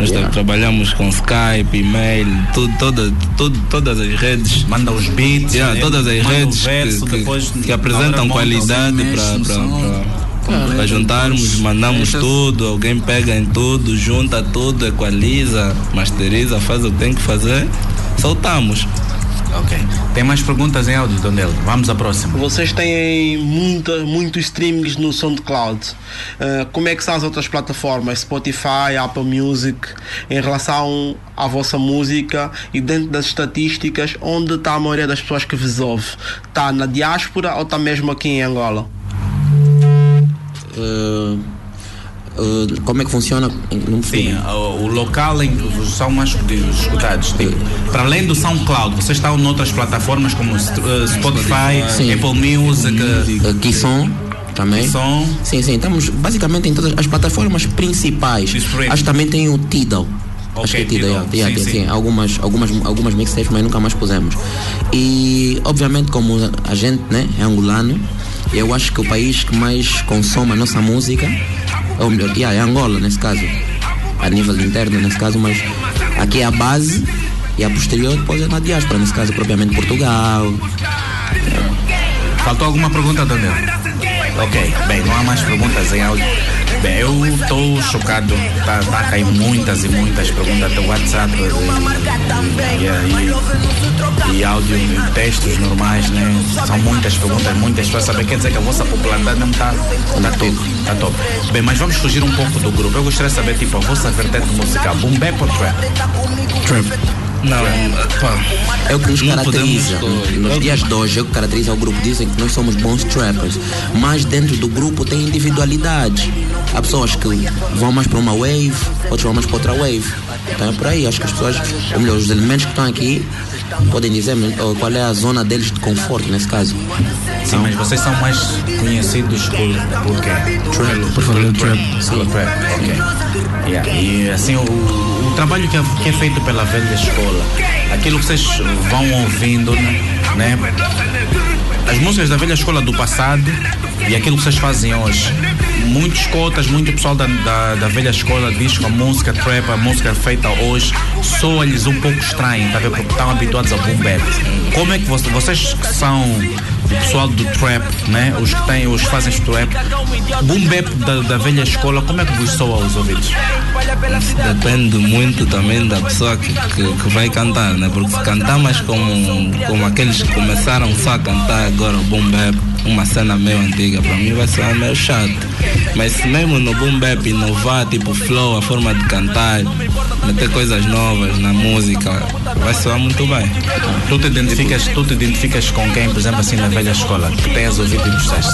Nós Yeah. trabalhamos com Skype, e-mail, tudo, toda, tudo, todas as redes. Manda os beats, Yeah, né? todas as Manda redes verso, que, que- que apresentam qualidade para para juntarmos, mandamos Essa- tudo, alguém pega em tudo, junta tudo, equaliza, masteriza, faz o que tem que fazer, soltamos. Ok. Tem mais perguntas em áudio, Donel? Vamos à próxima. Vocês têm muita, muitos streamings no SoundCloud. Uh, como é que são as outras plataformas, Spotify, Apple Music, em relação à vossa música e dentro das estatísticas, onde está a maioria das pessoas que vos ouve? Está na diáspora ou está mesmo aqui em Angola? Eh, eh, como é que funciona? Percebi. Sim, o, o local em que são mais escutados. Tipo, para além do SoundCloud, vocês estão noutras plataformas como eh, Spotify, Sim. Apple Music, eh, Aqui som também. Som. Sim, sim. Estamos basicamente em todas as plataformas principais. Acho que também tem o Tidal. Acho que é Tidal, Tidal. yeah, yeah, Sim, sim, sim. Algumas, algumas, algumas mixtapes, mas nunca mais pusemos. E, obviamente, como a gente né, é angolano, eu acho que o país que mais consome a nossa música, ou melhor, yeah, é Angola, nesse caso. A nível interno, nesse caso, mas aqui é a base e a posterior depois é na diáspora, nesse caso, propriamente Portugal. Faltou alguma pergunta, Daniel? Ok, bem, não há mais perguntas em áudio. Bem, eu estou chocado. Tá, tá a cair muitas e muitas perguntas do WhatsApp e, e, e, e áudio e textos normais, né? São muitas perguntas, muitas pessoas saber. Quer dizer que a vossa popularidade não está tá top. Tá top. Bem, mas vamos fugir um pouco do grupo. Eu gostaria de saber, tipo, a vossa vertente musical. Boom bap ou trap? Trap. Não, pá. É o que nos caracteriza. Nos dias de hoje, é o que caracteriza o grupo. Dizem que nós somos bons trappers, mas dentro do grupo tem individualidades. Há pessoas que vão mais para uma wave, outros vão mais para outra wave. Então é por aí. Acho que as pessoas, ou melhor, os elementos que estão aqui podem dizer qual é a zona deles de conforto nesse caso. Sim, mas vocês são mais conhecidos por, por quê? Trap. Por fazer trap. Trap, ok. Yeah. E assim, o, o trabalho que é, que é feito pela velha escola, escola. Aquilo que vocês vão ouvindo, né? As músicas da velha escola do passado e aquilo que vocês fazem hoje. Muitos cotas, muito pessoal da, da, da velha escola diz que a música trap, a música feita hoje, soa-lhes um pouco estranho, tá? Porque estão habituados a boom bap. Como é que vocês, vocês que são o pessoal do trap, né? Os que têm, os que fazem trap, boom bap da, da velha escola, como é que vos soa aos ouvidos? Depende muito também da pessoa que, que, que vai cantar, né? Porque se cantar mais como, como aqueles que começaram só a cantar agora o boom bap, uma cena meio antiga, para mim vai ser meio chato. Mas mesmo no boom bap inovar, tipo flow, a forma de cantar, meter coisas novas na música, vai soar muito bem. Tu te identificas, tu te identificas com quem, por exemplo, assim na velha escola, que tens ouvido e gostaste?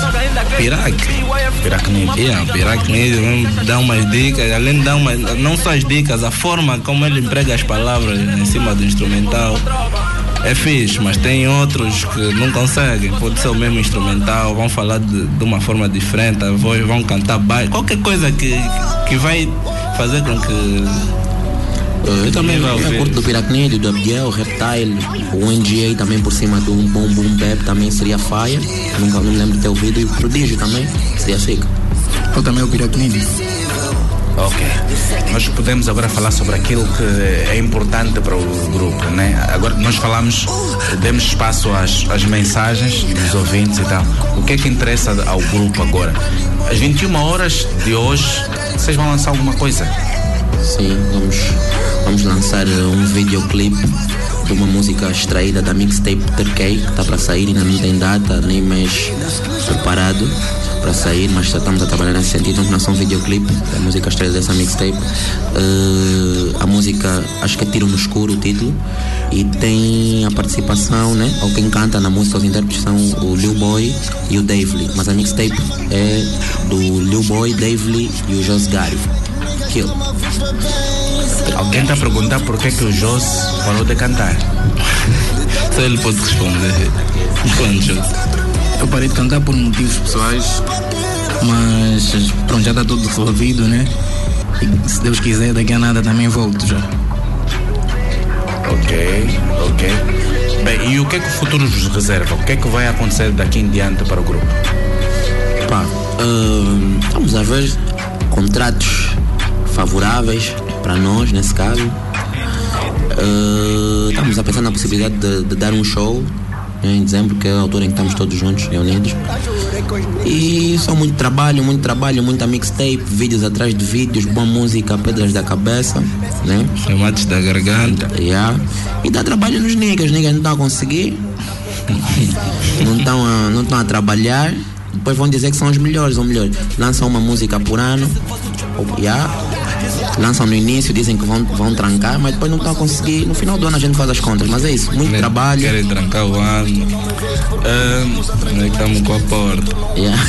Pirac. Pirac Nido. Yeah, Pirac Nido mesmo dá umas dicas, além de dar umas, não só as dicas, a forma como ele emprega as palavras em cima do instrumental é fixe, mas tem outros que não conseguem. Pode ser o mesmo instrumental, vão falar de, de uma forma diferente, a voz, vão cantar baixo, qualquer coisa que, que vai fazer com que. Eu também vai eu ouvir. curto do Piracnid, do Abigail, o Reptile, o NGA também por cima do um bom boom bap também seria Fire. Nunca não me lembro de ter ouvido. E o Prodígio também seria Fica. Eu também o Piracnid. Ok. Nós podemos agora falar sobre aquilo que é importante para o grupo, né? Agora nós falamos, demos espaço às, às mensagens dos ouvintes e tal. O que é que interessa ao grupo agora? Às 21 horas de hoje, vocês vão lançar alguma coisa? Sim, vamos, vamos lançar um videoclipe de uma música extraída da mixtape Turkey, que está para sair, ainda não tem data, nem mês preparado para sair, mas já estamos a trabalhar nesse sentido, vamos lançar um videoclipe da música extraída dessa mixtape. Eh, a música, acho que é Tiro no Escuro o título, e tem a participação, né? Ou quem canta na música, os intérpretes são o Lil Boy e o Dave Lee, mas a mixtape é do Lil Boy, Dave Lee e o Jos Gary. Kill. Alguém está a perguntar por que, é que o Jos parou de cantar? Só ele pode responder. Responde, Jos. Eu parei de cantar por motivos pessoais, mas pronto, já está tudo resolvido, né? E se Deus quiser, daqui a nada também volto já. Ok, ok. Bem, e o que é que o futuro vos reserva? O que é que vai acontecer daqui em diante para o grupo? Pá, hum, vamos a ver contratos favoráveis para nós, nesse caso. Uh, estamos a pensar na possibilidade de, de dar um show em dezembro, que é a altura em que estamos todos juntos, reunidos. E só muito trabalho, muito trabalho, muita mixtape, vídeos atrás de vídeos, boa música, pedras da cabeça, né? Remates da garganta. Yeah. E dá trabalho nos niggas, niggas não estão a conseguir, não estão a, não estão a trabalhar, depois vão dizer que são os melhores, ou melhor, lançam uma música por ano, yeah. lançam no início, dizem que vão, vão trancar, mas depois não estão a conseguir, no final do ano a gente faz as contas, mas é isso, muito trabalho. Querem trancar o ano. Nós estamos com a porta. Yeah.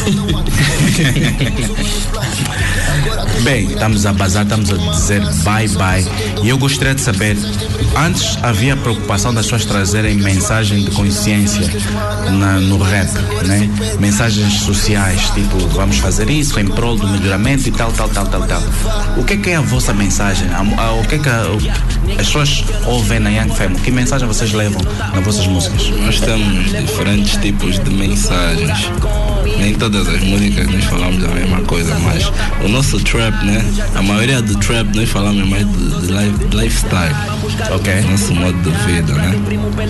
Bem, estamos a bazar, estamos a dizer bye bye. E eu gostaria de saber, antes havia preocupação das pessoas trazerem mensagem de consciência na- no rap, né? Mensagens sociais, tipo, vamos fazer isso em prol do melhoramento e tal, tal, tal, tal, tal. O que é que é a vossa mensagem? O que é que a- as pessoas ouvem na Young Family? Que mensagem vocês levam nas vossas músicas? Nós temos diferentes tipos de mensagens. Nem todas as músicas nós falamos a mesma coisa, mas o nosso trap, né? A maioria do trap nós falamos mais de, de life- lifestyle. Ok. Nosso modo de vida, né?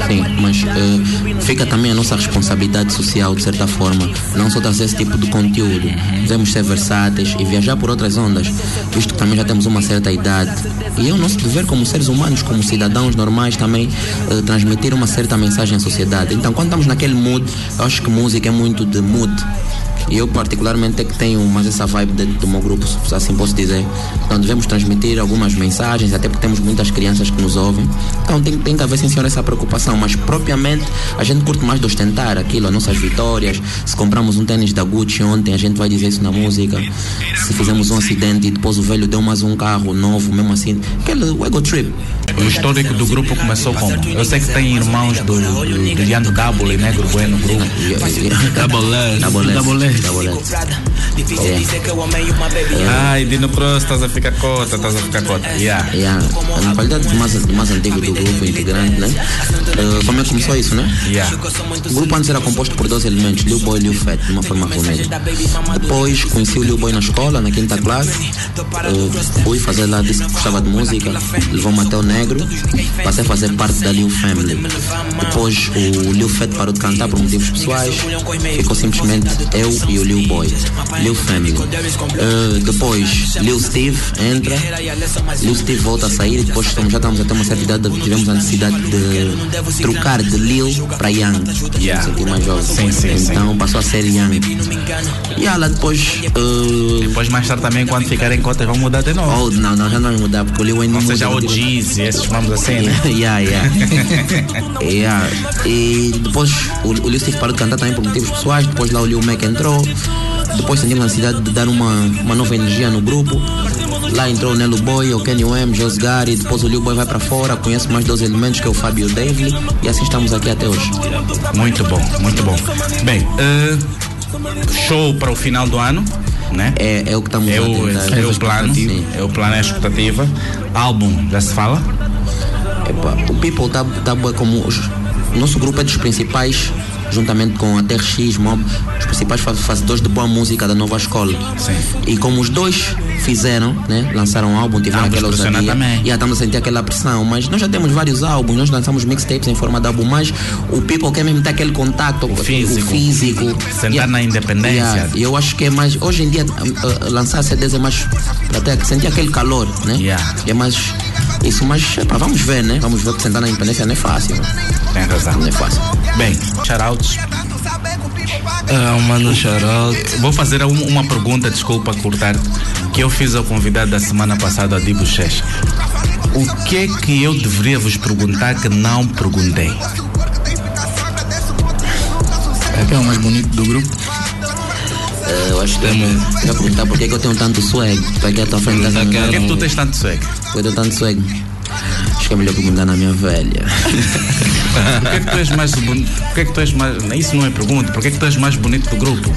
Sim, mas eh, fica também a nossa responsabilidade social, de certa forma. Não só trazer esse tipo de conteúdo. Devemos ser versáteis e viajar por outras ondas, visto que também já temos uma certa idade. E é o nosso dever como seres humanos, como cidadãos normais, também eh, transmitir uma certa mensagem à sociedade. Então, quando estamos naquele mood, eu acho que música é muito de mood. night. E eu particularmente é que tenho mais essa vibe dentro do meu grupo, se assim posso dizer. Então devemos transmitir algumas mensagens, até porque temos muitas crianças que nos ouvem. Então tem, tem que haver sim senhor essa preocupação, mas propriamente a gente curte mais de ostentar aquilo, as nossas vitórias. Se compramos um tênis da Gucci ontem, a gente vai dizer isso na música. Se fizemos um acidente e depois o velho deu mais um carro novo, mesmo assim. Aquele ego trip. O histórico do grupo começou como? Eu sei que tem irmãos do, do, do Yando Double e Negro Bueno no grupo. Double S. Double S. Double S. Double S. Ai, Dino Prost, estás a ficar cota, estás a ficar cota. Yeah. Yeah. Na qualidade do mais, mais antigo do grupo integrante, né? Uh, como é que começou isso, né? Yeah. O grupo antes era composto por dois elementos, Lil Boy e Lil Fat, de uma forma reunida. Depois conheci o Lil Boy na escola, na quinta classe. Uh, fui fazer lá, disse que gostava de música, levou-me até o Negro, passei a fazer parte da Lil Family. Depois o Lil Fat parou de cantar por motivos pessoais, ficou simplesmente eu e o Lil Boy, Lil Family. Uh, depois Lil Steve entra, Lil Steve volta a sair depois estamos- já estamos a ter uma certa idade, tivemos a necessidade de trocar de Lil para Young. Yeah. Sentir mais jovem. Sim, sim, sim. então passou a ser Young. E ela depois. Uh, Depois, mais tarde, também, quando ficarem cotas, vão mudar de novo. Oh, não, não, já não vai mudar, porque o Lil Wayne Ou seja, o. Jeezy, esses nomes assim, né? yeah, yeah. yeah. E depois o, o Lil Steve parou de cantar também por motivos pessoais. Depois lá o Lil Mac entrou. Depois sentimos a necessidade de dar uma, uma nova energia no grupo. Lá entrou o Nelo Boy, o Kenny M, Jos Gary. Depois o Lil Boy vai para fora. Conhece mais dois elementos que é o Fábio e o Davely. E assim estamos aqui até hoje. Muito bom, muito bom. Bem, eh, show para o final do ano, né? É, é o que estamos é o, tentar. é o plano, Sim. é o plano, é a expectativa. Álbum, já se fala? Epa, o People tá, tá bué como. nosso grupo é dos principais, juntamente com a TRX, Mob, os principais fa- fazedores de boa música da nova escola. Sim. E como os dois fizeram, né? Lançaram um álbum, tiveram Ambos aquela ousadia. também. E estamos a sentir aquela pressão. Mas nós já temos vários álbuns, nós lançamos mixtapes em forma de álbum, mas o People quer mesmo ter aquele contato, o físico. O físico. Sentar na independência. Yeah, E eu acho que é mais. Hoje em dia, uh, lançar CDs é mais. ter, sentir aquele calor, né? Yeah. É mais. Isso, mas epá, vamos ver, né? Vamos ver que sentar na independência não é fácil. né? Tem razão. Não é fácil. Bem, shoutouts. Ah, mano, shoutout. Vou fazer um- uma pergunta, desculpa cortar, que eu fiz ao convidado da semana passada, a Dibo Checha. O que é que eu deveria vos perguntar que não perguntei? Quem é o mais bonito do grupo? Eh, eu acho que eu vou perguntar por que, que eu tenho tanto swag. Para que a tua frente tá Por que é que tu tens tanto swag? Porque eu tenho tanto swag. Que é melhor perguntar na minha velha. Por que é que tu és mais bonito? Por que é que tu és mais. Isso não é pergunta. Por que é que tu és mais bonito do grupo?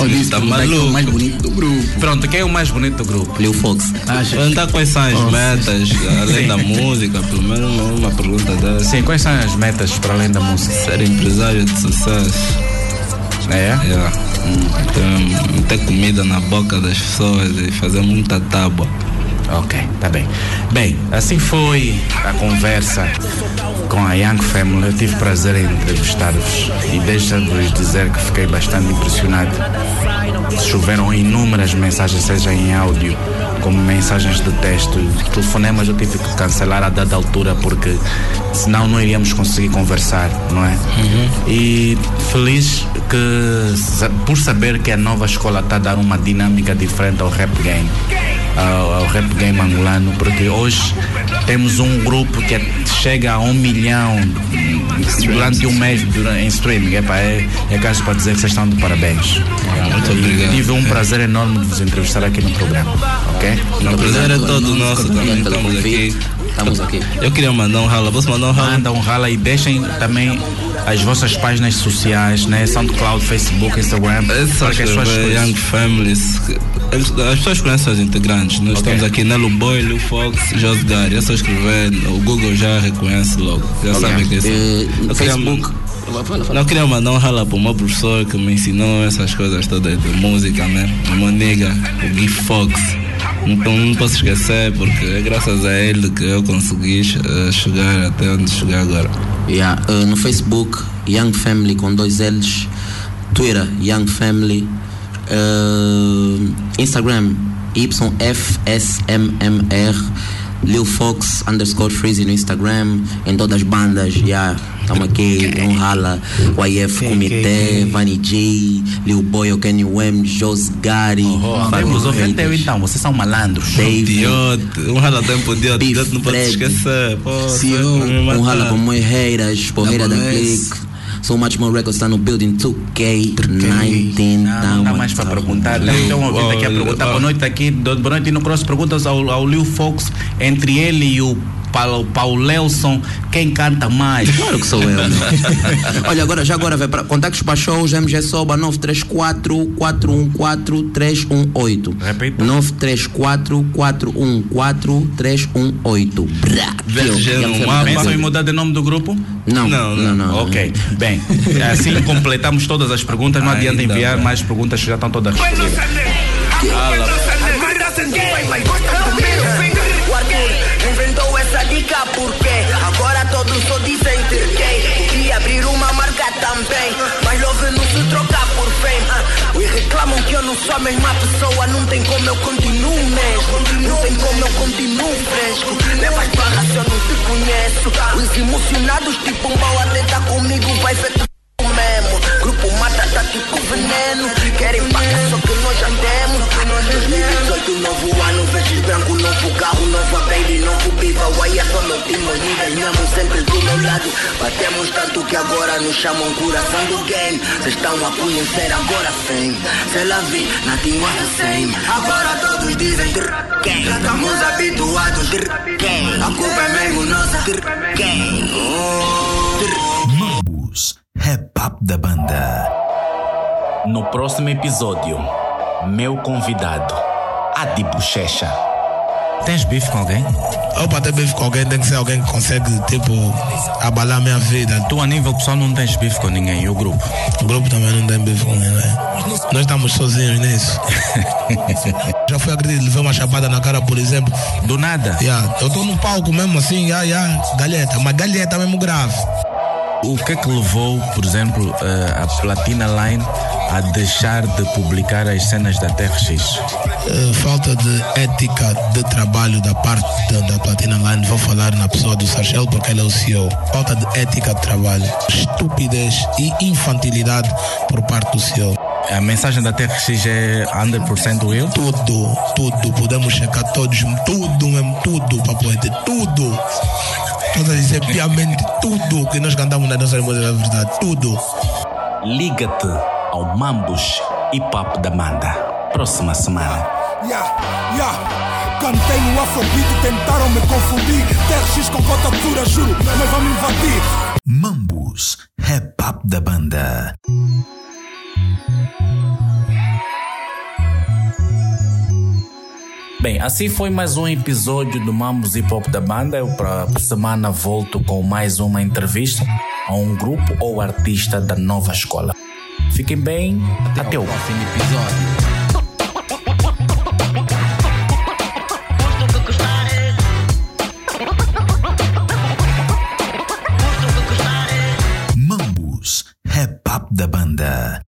Ele disse tá que é o mais bonito do grupo. Pronto, quem é o mais bonito do grupo? Lil Fox. Perguntar quais são as Oh. metas, além Sim. da música, pelo menos uma, pergunta dessa. Sim, quais são as metas para além da música? Ser empresário de sucesso. É? Yeah. Então, meter comida na boca das pessoas e fazer muita tábua. Ok, tá bem. Bem, assim foi a conversa com a Young Family. Eu tive prazer em entrevistar-vos e deixa-vos dizer que fiquei bastante impressionado. Choveram inúmeras mensagens, seja em áudio como mensagens de texto. Telefonemas eu tive que cancelar a dada altura porque senão não iríamos conseguir conversar, não é? E feliz que por saber que a nova escola está a dar uma dinâmica diferente ao rap game ao, ao rap game angolano, porque hoje temos um grupo que é- chega a um milhão durante um mês dura- em streaming. Epa, é, é caso para dizer que vocês estão de parabéns. Muito E obrigado. Tive um prazer enorme de vos entrevistar aqui no programa. Ok? O prazer é todo nosso também, estamos aqui. Estamos aqui. Eu queria mandar um rala, posso mandar um rala? Manda um rala e deixem também as vossas páginas sociais, né? SoundCloud, Facebook, Instagram. É só para que as Young Families. As pessoas conhecem os integrantes. Nós Ok. estamos aqui Nelo Boy, Lil Fox, Jos Gary. É só escrever, o Google já reconhece logo. Já Ok. sabe que é isso. Eu queria- Facebook. Não queria mandar um rala para o meu professor que me ensinou essas coisas todas de música, né? O meu nigga, o Gui Fox. Então não posso esquecer porque é graças a ele que eu consegui eh, chegar até onde cheguei agora. Yeah, uh, no Facebook, Young Family com dois L's. Twitter, Young Family. Uh, Instagram, YFSMMR. Lil Fox underscore Freezy no Instagram. Em todas as bandas, yeah. Estamos aqui, um rala, YF Comitê, Vani J, Lil Boy, o Kenny M, Jos Gary. Vamos ouvir até então, vocês são malandros. Um rala tempo Diote, Diote não pode se esquecer. Me um rala com moi haters, porreira da clique. So much more records está no building 2K19. Não dá mais para perguntar. Então, ouvinte aqui a perguntar. Boa noite aqui. Boa noite no Cross. Perguntas ao, ao Lil Fox entre ele e o para, para o Lelson, quem canta mais? Claro que sou eu. né? Olha, agora, já agora, vai para contactos para shows, MG Soba 934 414 318. Repita. 934 414 318. Brá. Pensam em mudar de nome do grupo? Não, não, não. não. Ok, bem, assim completamos todas as perguntas, não adianta Ainda enviar bem. mais perguntas que já estão todas respondidas. O Arthur dica porque agora todos só dizem terquei. Podia abrir uma marca também, mas love não se troca por fame. Ah, E reclamam que eu não sou a mesma pessoa, não tem como eu continuo mesmo. Não tem como eu continuo fresco. Levas barra se eu não te conheço. Os emocionados tipo um pau até tá comigo, vai ser tá tipo veneno. Querem pagar, só que nós já temos. 2018, novo ano, vestes branco, novo carro, nova baby, novo biva. Why é só meu time, os niggas mesmo sempre do meu lado. Batemos tanto que agora nos chamam coração do game. Cês estão a conhecer agora fame. Se ela vi, nothing was the same. Agora todos dizem quem? Já estamos habituados. Quem? A culpa é mesmo nossa. Quem? Mambus, Rap da banda. No próximo episódio, meu convidado, Adi Bochecha. Tens bife com alguém? Opa, ter bife com alguém tem que ser alguém que consegue, tipo, abalar a minha vida. Tu, a nível pessoal, não tens bife com ninguém, e o grupo? O grupo também não tem bife com ninguém. Nós estamos sozinhos nisso. Já fui agredido, levei uma chapada na cara, por exemplo. Do nada? Yeah, eu tô no palco mesmo assim, yeah, yeah, galheta, mas galheta mesmo grave. O que é que levou, por exemplo, eh, a Platina Line a deixar de publicar as cenas da TRX? Eh, falta de ética de trabalho da parte da, da Platina Line, vou falar na pessoa do Sarchel porque ele é o CEO. Falta de ética de trabalho, estupidez e infantilidade por parte do CEO. A mensagem da TRX é 100% eu? Tudo, tudo, podemos checar todos, tudo mesmo, tudo, papoete, tudo. Estou a dizer piamente tudo que nós cantamos nas nossas músicas, é verdade, tudo. Liga-te ao Mambus Hip Hop da Banda. Próxima semana. Yeah, yeah. Cantei no Afrobeat, tentaram me confundir. TRX com cota dura, juro, mas vão me invadir. Mambus, Rap Up da banda. Bem, assim foi mais um episódio do Mambus Hip Hop da Banda. Eu para semana volto com mais uma entrevista a um grupo ou artista da nova escola. Fiquem bem, até, o próximo episódio. Mambus, Rap Up da banda.